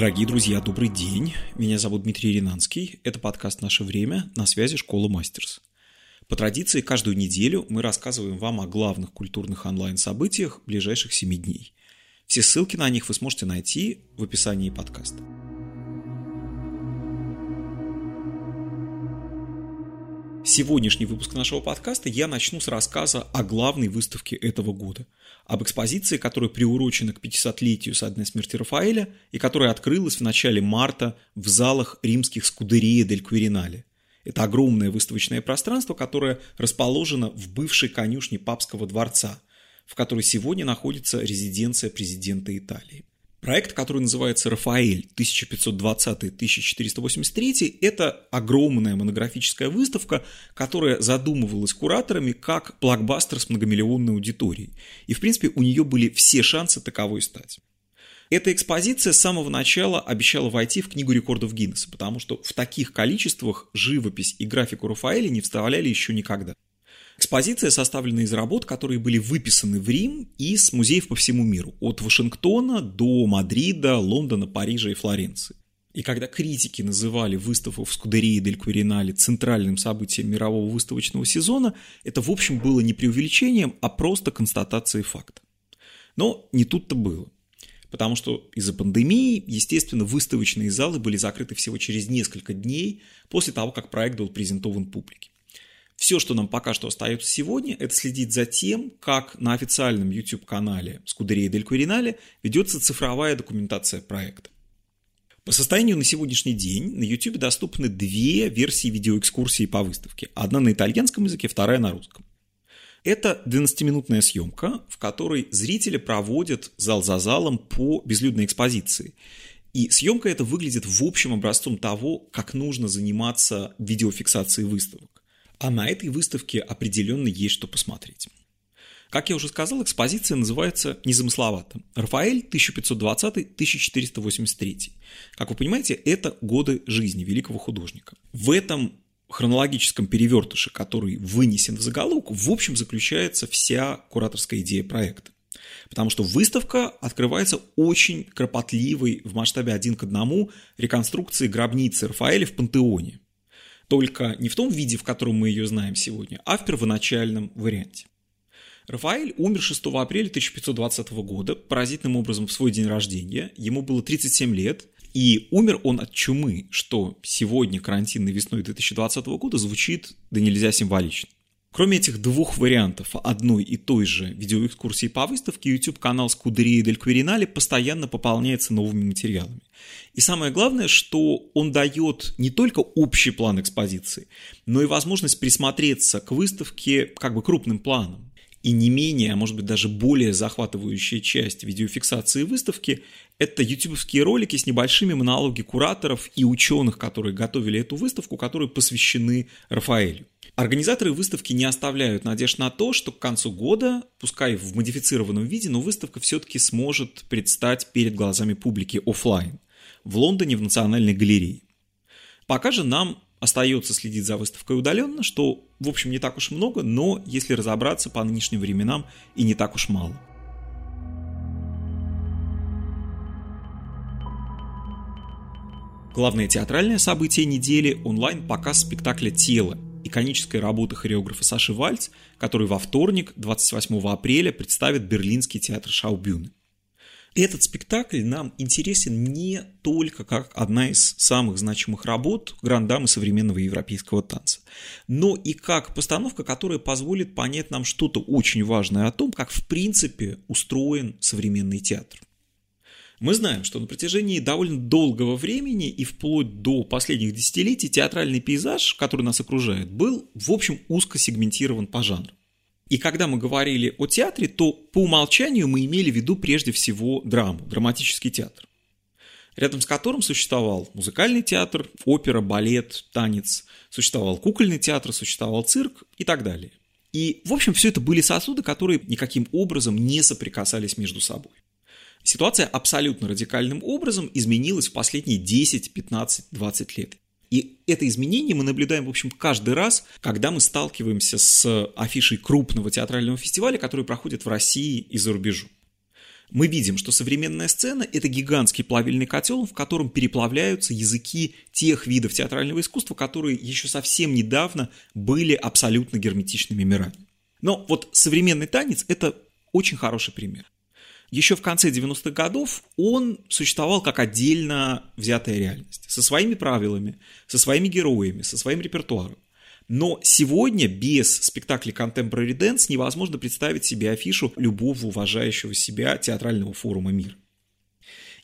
Дорогие друзья, добрый день. Меня зовут Дмитрий Ринанский. Это подкаст «Наше время» на связи «Школа Мастерс». По традиции, каждую неделю мы рассказываем вам о главных культурных онлайн-событиях ближайших семи дней. Все ссылки на них вы сможете найти в описании подкаста. Сегодняшний выпуск нашего подкаста я начну с рассказа о главной выставке этого года. Об экспозиции, которая приурочена к 500-летию со дня смерти Рафаэля и которая открылась в начале марта в залах римских Скудерия дель Квиринале. Это огромное выставочное пространство, которое расположено в бывшей конюшне папского дворца, в которой сегодня находится резиденция президента Италии. Проект, который называется «Рафаэль 1520-1483», это огромная монографическая выставка, которая задумывалась кураторами как блокбастер с многомиллионной аудиторией. И, в принципе, у нее были все шансы таковой стать. Эта экспозиция с самого начала обещала войти в Книгу рекордов Гиннесса, потому что в таких количествах живопись и графику Рафаэля не вставляли еще никогда. Экспозиция составлена из работ, которые были выписаны в Рим из музеев по всему миру, от Вашингтона до Мадрида, Лондона, Парижа и Флоренции. И когда критики называли выставку в Скудерии дель Куринале центральным событием мирового выставочного сезона, это в общем было не преувеличением, а просто констатацией факта. Но не тут-то было. Потому что из-за пандемии, естественно, выставочные залы были закрыты всего через несколько дней после того, как проект был презентован публике. Все, что нам пока что остается сегодня, это следить за тем, как на официальном YouTube-канале Скудерия Дель Куринале ведется цифровая документация проекта. По состоянию на сегодняшний день на YouTube доступны две версии видеоэкскурсии по выставке. Одна на итальянском языке, вторая на русском. Это 12-минутная съемка, в которой зрители проводят зал за залом по безлюдной экспозиции. И съемка эта выглядит в общем образцом того, как нужно заниматься видеофиксацией выставок. А на этой выставке определенно есть что посмотреть. Как я уже сказал, экспозиция называется незамысловато. Рафаэль 1520-1483. Как вы понимаете, это годы жизни великого художника. В этом хронологическом перевертыше, который вынесен в заголовок, в общем заключается вся кураторская идея проекта. Потому что выставка открывается очень кропотливой в масштабе один к одному реконструкции гробницы Рафаэля в Пантеоне только не в том виде, в котором мы ее знаем сегодня, а в первоначальном варианте. Рафаэль умер 6 апреля 1520 года, поразительным образом в свой день рождения. Ему было 37 лет, и умер он от чумы, что сегодня, карантинной весной 2020 года, звучит да нельзя символично. Кроме этих двух вариантов одной и той же видеоэкскурсии по выставке, YouTube-канал Скудерии Дель Кверинале постоянно пополняется новыми материалами. И самое главное, что он дает не только общий план экспозиции, но и возможность присмотреться к выставке как бы крупным планом. И не менее, а может быть даже более захватывающая часть видеофиксации выставки – это ютубовские ролики с небольшими монологи кураторов и ученых, которые готовили эту выставку, которые посвящены Рафаэлю. Организаторы выставки не оставляют надежд на то, что к концу года, пускай в модифицированном виде, но выставка все-таки сможет предстать перед глазами публики офлайн в Лондоне в Национальной галерее. Пока же нам остается следить за выставкой удаленно, что, в общем, не так уж много, но, если разобраться по нынешним временам, и не так уж мало. Главное театральное событие недели – онлайн-показ спектакля «Тело», иконической работы хореографа Саши Вальц, который во вторник, 28 апреля, представит Берлинский театр Шаубюны. Этот спектакль нам интересен не только как одна из самых значимых работ грандамы современного европейского танца, но и как постановка, которая позволит понять нам что-то очень важное о том, как в принципе устроен современный театр. Мы знаем, что на протяжении довольно долгого времени и вплоть до последних десятилетий театральный пейзаж, который нас окружает, был, в общем, узко сегментирован по жанру. И когда мы говорили о театре, то по умолчанию мы имели в виду прежде всего драму, драматический театр, рядом с которым существовал музыкальный театр, опера, балет, танец, существовал кукольный театр, существовал цирк и так далее. И, в общем, все это были сосуды, которые никаким образом не соприкасались между собой. Ситуация абсолютно радикальным образом изменилась в последние 10, 15, 20 лет. И это изменение мы наблюдаем, в общем, каждый раз, когда мы сталкиваемся с афишей крупного театрального фестиваля, который проходит в России и за рубежом. мы видим, что современная сцена – это гигантский плавильный котел, в котором переплавляются языки тех видов театрального искусства, которые еще совсем недавно были абсолютно герметичными мирами. Но вот современный танец – это очень хороший пример. Еще в конце 90-х годов он существовал как отдельно взятая реальность, со своими правилами, со своими героями, со своим репертуаром. Но сегодня без спектакля Contemporary Dance невозможно представить себе афишу любого уважающего себя театрального форума мира.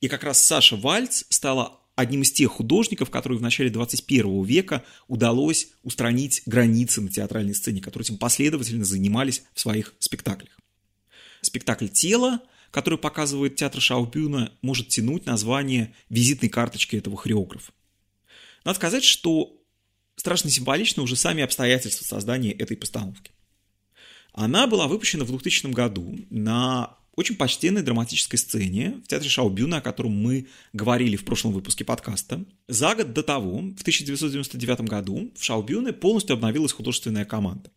И как раз Саша Вальц стала одним из тех художников, которые в начале 21 века удалось устранить границы на театральной сцене, которые этим последовательно занимались в своих спектаклях. Спектакль «Тело», который показывает театр Шаубюна, может тянуть название визитной карточки этого хореографа. Надо сказать, что страшно символично уже сами обстоятельства создания этой постановки. Она была выпущена в 2000 году на очень почтенной драматической сцене в театре Шаубюна, о котором мы говорили в прошлом выпуске подкаста. За год до того, в 1999 году, в Шаубюне полностью обновилась художественная команда.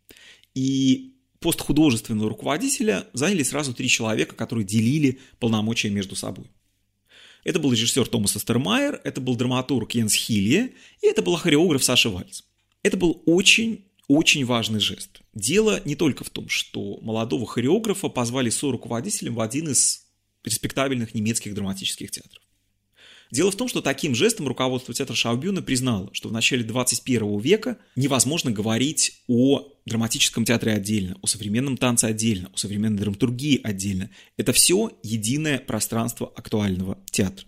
И пост художественного руководителя заняли сразу три человека, которые делили полномочия между собой. Это был режиссер Томас Астермайер, это был драматург Йенс Хилье, и это был хореограф Саша Вальц. Это был очень очень важный жест. Дело не только в том, что молодого хореографа позвали со-руководителем в один из респектабельных немецких драматических театров. Дело в том, что таким жестом руководство театра Шаубюна признало, что в начале 21 века невозможно говорить о драматическом театре отдельно, о современном танце отдельно, о современной драматургии отдельно. Это все единое пространство актуального театра.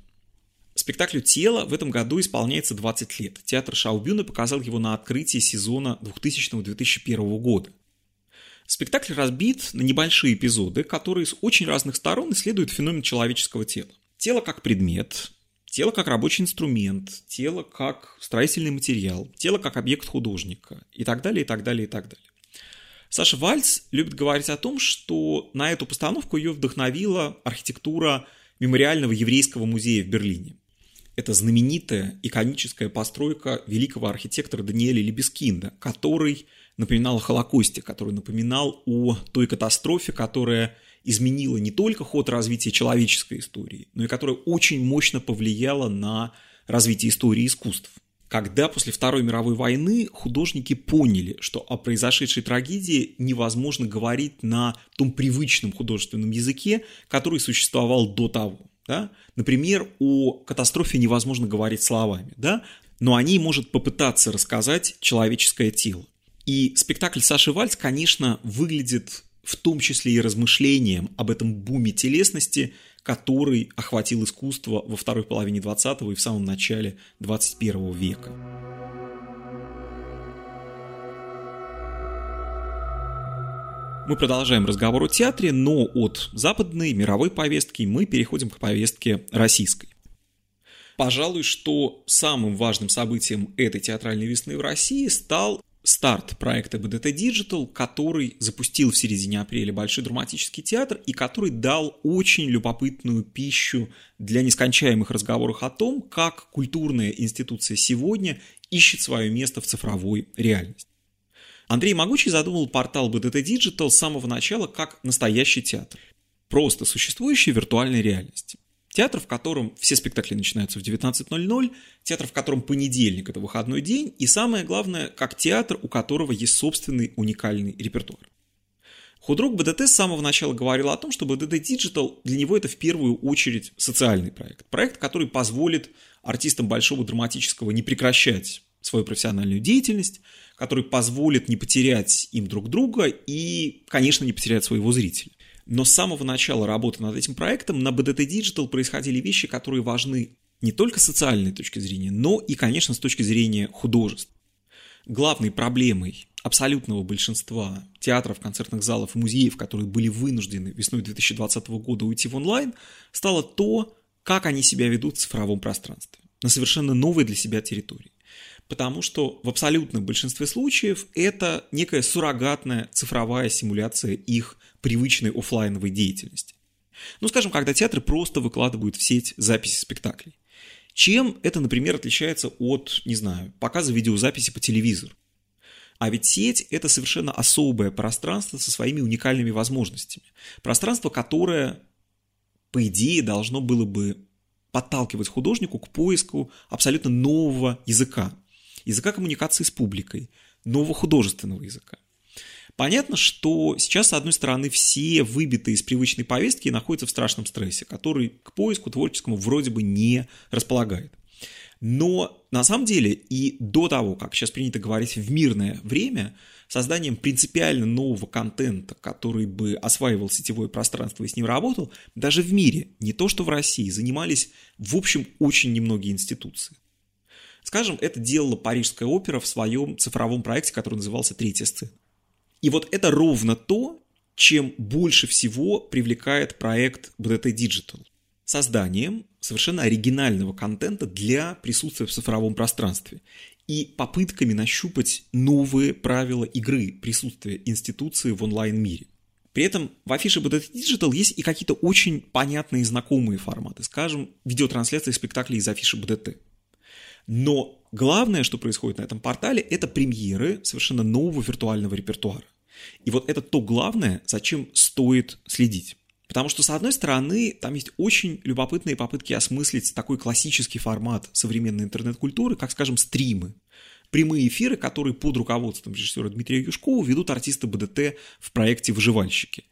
Спектаклю «Тело» в этом году исполняется 20 лет. Театр Шаубюна показал его на открытии сезона 2000-2001 года. Спектакль разбит на небольшие эпизоды, которые с очень разных сторон исследуют феномен человеческого тела. Тело как предмет, Тело как рабочий инструмент, тело как строительный материал, тело как объект художника и так далее, и так далее, и так далее. Саша Вальц любит говорить о том, что на эту постановку ее вдохновила архитектура мемориального еврейского музея в Берлине. Это знаменитая иконическая постройка великого архитектора Даниэля Лебескинда, который напоминал о Холокосте, который напоминал о той катастрофе, которая изменила не только ход развития человеческой истории, но и которая очень мощно повлияла на развитие истории искусств. Когда после Второй мировой войны художники поняли, что о произошедшей трагедии невозможно говорить на том привычном художественном языке, который существовал до того. Да? Например, о катастрофе невозможно говорить словами, да? но о ней может попытаться рассказать человеческое тело. И спектакль Саши Вальц, конечно, выглядит в том числе и размышлениям об этом буме телесности, который охватил искусство во второй половине 20 и в самом начале 21 века. Мы продолжаем разговор о театре, но от западной мировой повестки мы переходим к повестке российской. Пожалуй, что самым важным событием этой театральной весны в России стал старт проекта BDT Digital, который запустил в середине апреля Большой драматический театр и который дал очень любопытную пищу для нескончаемых разговоров о том, как культурная институция сегодня ищет свое место в цифровой реальности. Андрей Могучий задумал портал BDT Digital с самого начала как настоящий театр, просто существующей виртуальной реальности. Театр, в котором все спектакли начинаются в 19.00, театр, в котором понедельник – это выходной день, и самое главное, как театр, у которого есть собственный уникальный репертуар. Худрук БДТ с самого начала говорил о том, что БДТ Digital для него это в первую очередь социальный проект. Проект, который позволит артистам большого драматического не прекращать свою профессиональную деятельность, который позволит не потерять им друг друга и, конечно, не потерять своего зрителя. Но с самого начала работы над этим проектом на BDT Digital происходили вещи, которые важны не только с социальной точки зрения, но и, конечно, с точки зрения художеств. Главной проблемой абсолютного большинства театров, концертных залов и музеев, которые были вынуждены весной 2020 года уйти в онлайн, стало то, как они себя ведут в цифровом пространстве, на совершенно новой для себя территории. Потому что в абсолютном большинстве случаев это некая суррогатная цифровая симуляция их привычной офлайновой деятельности. Ну, скажем, когда театры просто выкладывают в сеть записи спектаклей. Чем это, например, отличается от, не знаю, показа видеозаписи по телевизору? А ведь сеть – это совершенно особое пространство со своими уникальными возможностями. Пространство, которое по идее, должно было бы подталкивать художнику к поиску абсолютно нового языка. Языка коммуникации с публикой, нового художественного языка. Понятно, что сейчас, с одной стороны, все выбитые из привычной повестки находятся в страшном стрессе, который к поиску творческому вроде бы не располагает. Но на самом деле и до того, как сейчас принято говорить в мирное время, созданием принципиально нового контента, который бы осваивал сетевое пространство и с ним работал, даже в мире, не то что в России, занимались в общем очень немногие институции. Скажем, это делала Парижская опера в своем цифровом проекте, который назывался «Третья сцена». И вот это ровно то, чем больше всего привлекает проект BDT Digital. Созданием совершенно оригинального контента для присутствия в цифровом пространстве и попытками нащупать новые правила игры присутствия институции в онлайн-мире. При этом в афише BDT Digital есть и какие-то очень понятные знакомые форматы, скажем, видеотрансляции спектаклей из афиши BDT. Но главное, что происходит на этом портале, это премьеры совершенно нового виртуального репертуара. И вот это то главное, зачем стоит следить. Потому что, с одной стороны, там есть очень любопытные попытки осмыслить такой классический формат современной интернет-культуры, как, скажем, стримы. Прямые эфиры, которые под руководством режиссера Дмитрия Юшкова ведут артисты БДТ в проекте «Выживальщики».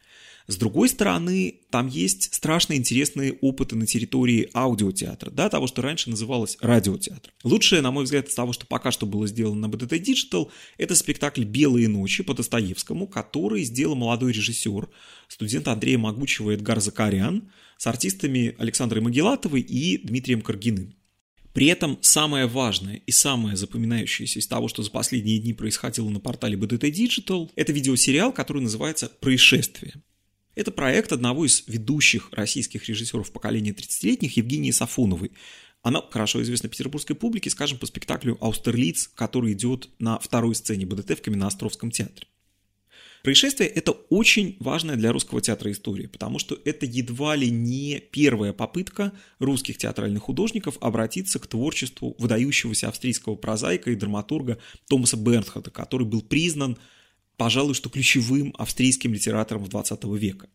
С другой стороны, там есть страшно интересные опыты на территории аудиотеатра, да, того, что раньше называлось радиотеатр. Лучшее, на мой взгляд, из того, что пока что было сделано на BDT Digital, это спектакль «Белые ночи» по Достоевскому, который сделал молодой режиссер, студент Андрея Могучего Эдгар Закарян, с артистами Александрой Могилатовой и Дмитрием Каргиным. При этом самое важное и самое запоминающееся из того, что за последние дни происходило на портале BDT Digital, это видеосериал, который называется «Происшествие». Это проект одного из ведущих российских режиссеров поколения 30-летних Евгении Сафоновой. Она хорошо известна петербургской публике, скажем, по спектаклю «Аустерлиц», который идет на второй сцене БДТ в Каменноостровском театре. Происшествие – это очень важная для русского театра история, потому что это едва ли не первая попытка русских театральных художников обратиться к творчеству выдающегося австрийского прозаика и драматурга Томаса Бернхарда, который был признан пожалуй, что ключевым австрийским литератором 20 века.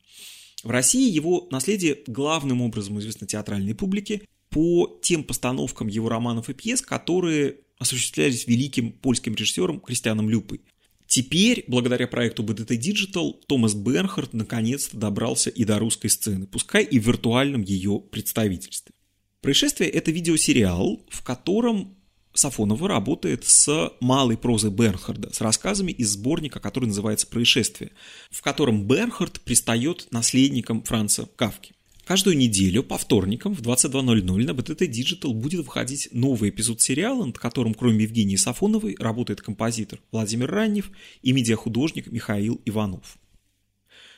В России его наследие главным образом известно театральной публике по тем постановкам его романов и пьес, которые осуществлялись великим польским режиссером Кристианом Люпой. Теперь, благодаря проекту BDT Digital, Томас Бернхард наконец-то добрался и до русской сцены, пускай и в виртуальном ее представительстве. Происшествие – это видеосериал, в котором Сафонова работает с малой прозой Бернхарда, с рассказами из сборника, который называется «Происшествие», в котором Бернхард пристает наследником Франца Кавки. Каждую неделю по вторникам в 22.00 на BTT Digital будет выходить новый эпизод сериала, над которым кроме Евгении Сафоновой работает композитор Владимир Раннев и медиахудожник Михаил Иванов.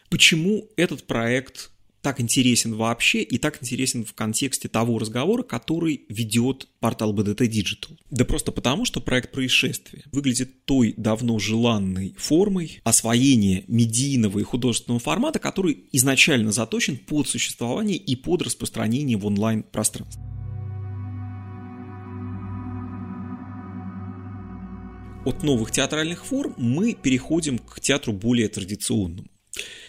Почему этот проект так интересен вообще и так интересен в контексте того разговора, который ведет портал BDT Digital. Да просто потому, что проект происшествия выглядит той давно желанной формой освоения медийного и художественного формата, который изначально заточен под существование и под распространение в онлайн-пространстве. От новых театральных форм мы переходим к театру более традиционному.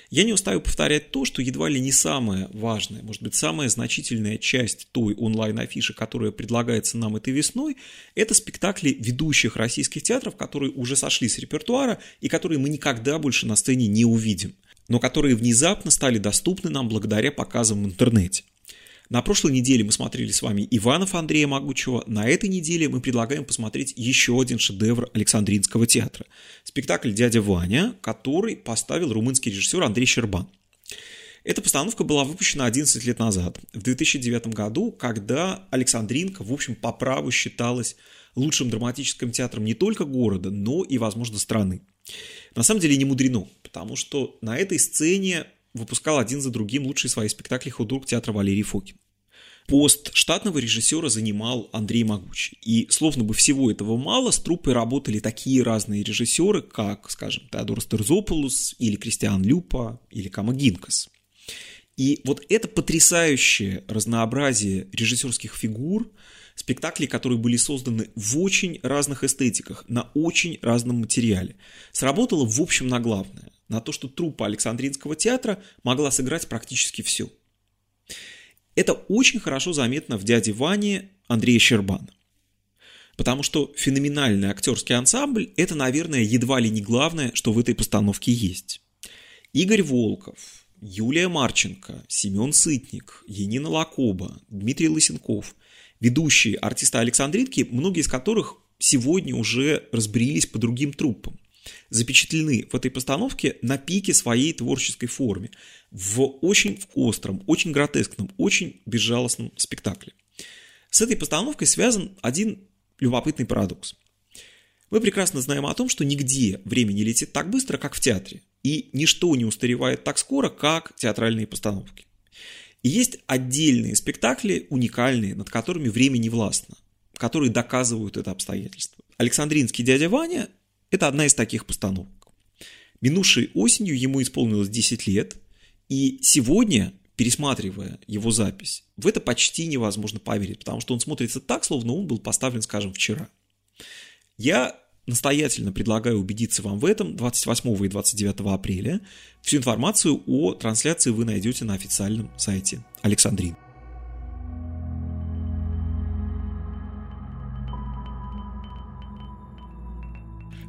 Я не устаю повторять то, что едва ли не самая важная, может быть, самая значительная часть той онлайн-афиши, которая предлагается нам этой весной, это спектакли ведущих российских театров, которые уже сошли с репертуара и которые мы никогда больше на сцене не увидим, но которые внезапно стали доступны нам благодаря показам в интернете. На прошлой неделе мы смотрели с вами Иванов Андрея Могучего. На этой неделе мы предлагаем посмотреть еще один шедевр Александринского театра. Спектакль «Дядя Ваня», который поставил румынский режиссер Андрей Щербан. Эта постановка была выпущена 11 лет назад, в 2009 году, когда Александринка, в общем, по праву считалась лучшим драматическим театром не только города, но и, возможно, страны. На самом деле не мудрено, потому что на этой сцене выпускал один за другим лучшие свои спектакли худрук театра Валерий Фокин. Пост штатного режиссера занимал Андрей Могучий. И словно бы всего этого мало, с труппой работали такие разные режиссеры, как, скажем, Теодор Стерзополус, или Кристиан Люпа, или Кама Гинкас. И вот это потрясающее разнообразие режиссерских фигур, спектаклей, которые были созданы в очень разных эстетиках, на очень разном материале, сработало в общем на главное на то, что труппа Александринского театра могла сыграть практически все. Это очень хорошо заметно в «Дяде Ване» Андрея Щербана. Потому что феноменальный актерский ансамбль – это, наверное, едва ли не главное, что в этой постановке есть. Игорь Волков, Юлия Марченко, Семен Сытник, Енина Лакоба, Дмитрий Лысенков – ведущие артисты Александритки, многие из которых сегодня уже разбрелись по другим труппам запечатлены в этой постановке на пике своей творческой форме, в очень остром, очень гротескном, очень безжалостном спектакле. С этой постановкой связан один любопытный парадокс. Мы прекрасно знаем о том, что нигде время не летит так быстро, как в театре, и ничто не устаревает так скоро, как театральные постановки. И есть отдельные спектакли, уникальные, над которыми время не властно, которые доказывают это обстоятельство. Александринский дядя Ваня это одна из таких постановок. Минувшей осенью ему исполнилось 10 лет, и сегодня, пересматривая его запись, в это почти невозможно поверить, потому что он смотрится так, словно он был поставлен, скажем, вчера. Я настоятельно предлагаю убедиться вам в этом 28 и 29 апреля. Всю информацию о трансляции вы найдете на официальном сайте Александрин.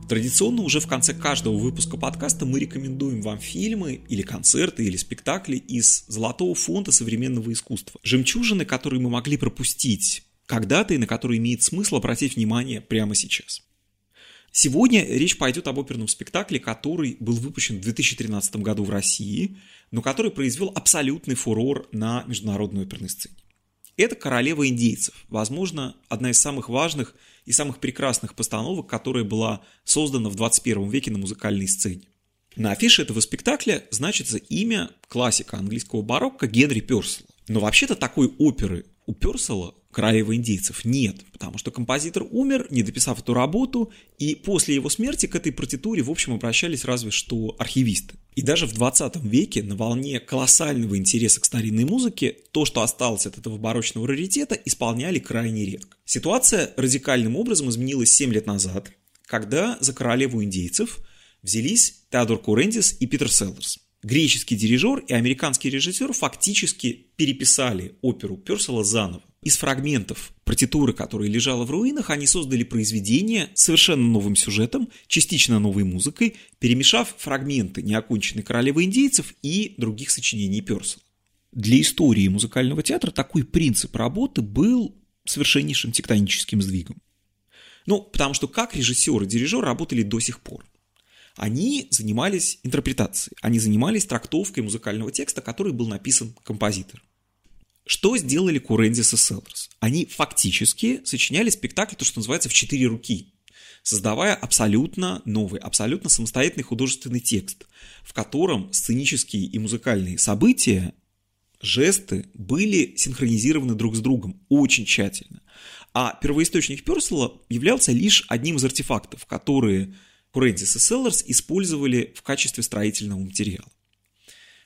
Традиционно уже в конце каждого выпуска подкаста мы рекомендуем вам фильмы или концерты или спектакли из золотого фонда современного искусства. Жемчужины, которые мы могли пропустить когда-то и на которые имеет смысл обратить внимание прямо сейчас. Сегодня речь пойдет об оперном спектакле, который был выпущен в 2013 году в России, но который произвел абсолютный фурор на международной оперной сцене. Это «Королева индейцев», возможно, одна из самых важных и самых прекрасных постановок, которая была создана в 21 веке на музыкальной сцене. На афише этого спектакля значится имя классика английского барокко Генри Персела. Но вообще-то такой оперы у Персела королевы индейцев нет, потому что композитор умер, не дописав эту работу, и после его смерти к этой партитуре, в общем, обращались разве что архивисты. И даже в 20 веке на волне колоссального интереса к старинной музыке то, что осталось от этого барочного раритета, исполняли крайне редко. Ситуация радикальным образом изменилась 7 лет назад, когда за королеву индейцев взялись Теодор Курендис и Питер Селлерс. Греческий дирижер и американский режиссер фактически переписали оперу Персела заново. Из фрагментов партитуры, которая лежала в руинах, они создали произведение с совершенно новым сюжетом, частично новой музыкой, перемешав фрагменты неоконченной королевы индейцев и других сочинений Персела. Для истории музыкального театра такой принцип работы был совершеннейшим тектоническим сдвигом. Ну, потому что как режиссер и дирижер работали до сих пор. Они занимались интерпретацией, они занимались трактовкой музыкального текста, который был написан композитором. Что сделали Курендис и Селлерс? Они фактически сочиняли спектакль, то, что называется, в четыре руки, создавая абсолютно новый, абсолютно самостоятельный художественный текст, в котором сценические и музыкальные события, жесты были синхронизированы друг с другом очень тщательно. А первоисточник Персела являлся лишь одним из артефактов, которые Курендис и Селлерс использовали в качестве строительного материала.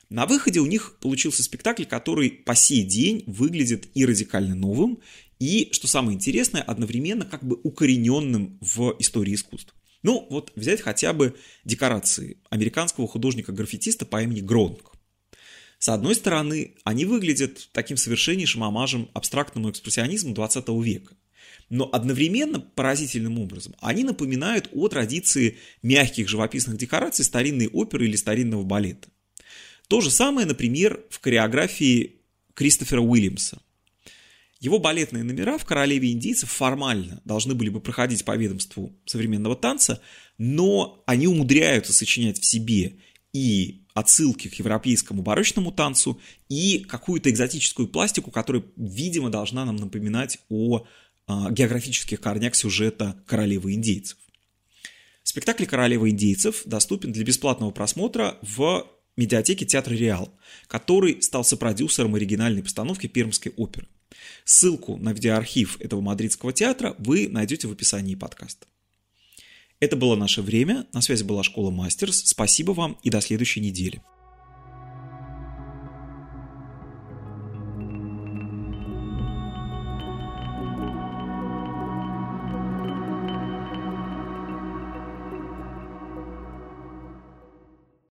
На выходе у них получился спектакль, который по сей день выглядит и радикально новым, и, что самое интересное, одновременно как бы укорененным в истории искусства. Ну, вот взять хотя бы декорации американского художника-граффитиста по имени Гронк. С одной стороны, они выглядят таким совершеннейшим омажем абстрактному экспрессионизму 20 века. Но одновременно, поразительным образом, они напоминают о традиции мягких живописных декораций старинной оперы или старинного балета. То же самое, например, в хореографии Кристофера Уильямса. Его балетные номера в «Королеве индийцев» формально должны были бы проходить по ведомству современного танца, но они умудряются сочинять в себе и отсылки к европейскому барочному танцу, и какую-то экзотическую пластику, которая, видимо, должна нам напоминать о географических корнях сюжета «Королевы индейцев». Спектакль «Королева индейцев» доступен для бесплатного просмотра в медиатеки театра «Реал», который стал сопродюсером оригинальной постановки Пермской оперы. Ссылку на видеоархив этого мадридского театра вы найдете в описании подкаста. Это было наше время. На связи была школа Мастерс. Спасибо вам и до следующей недели.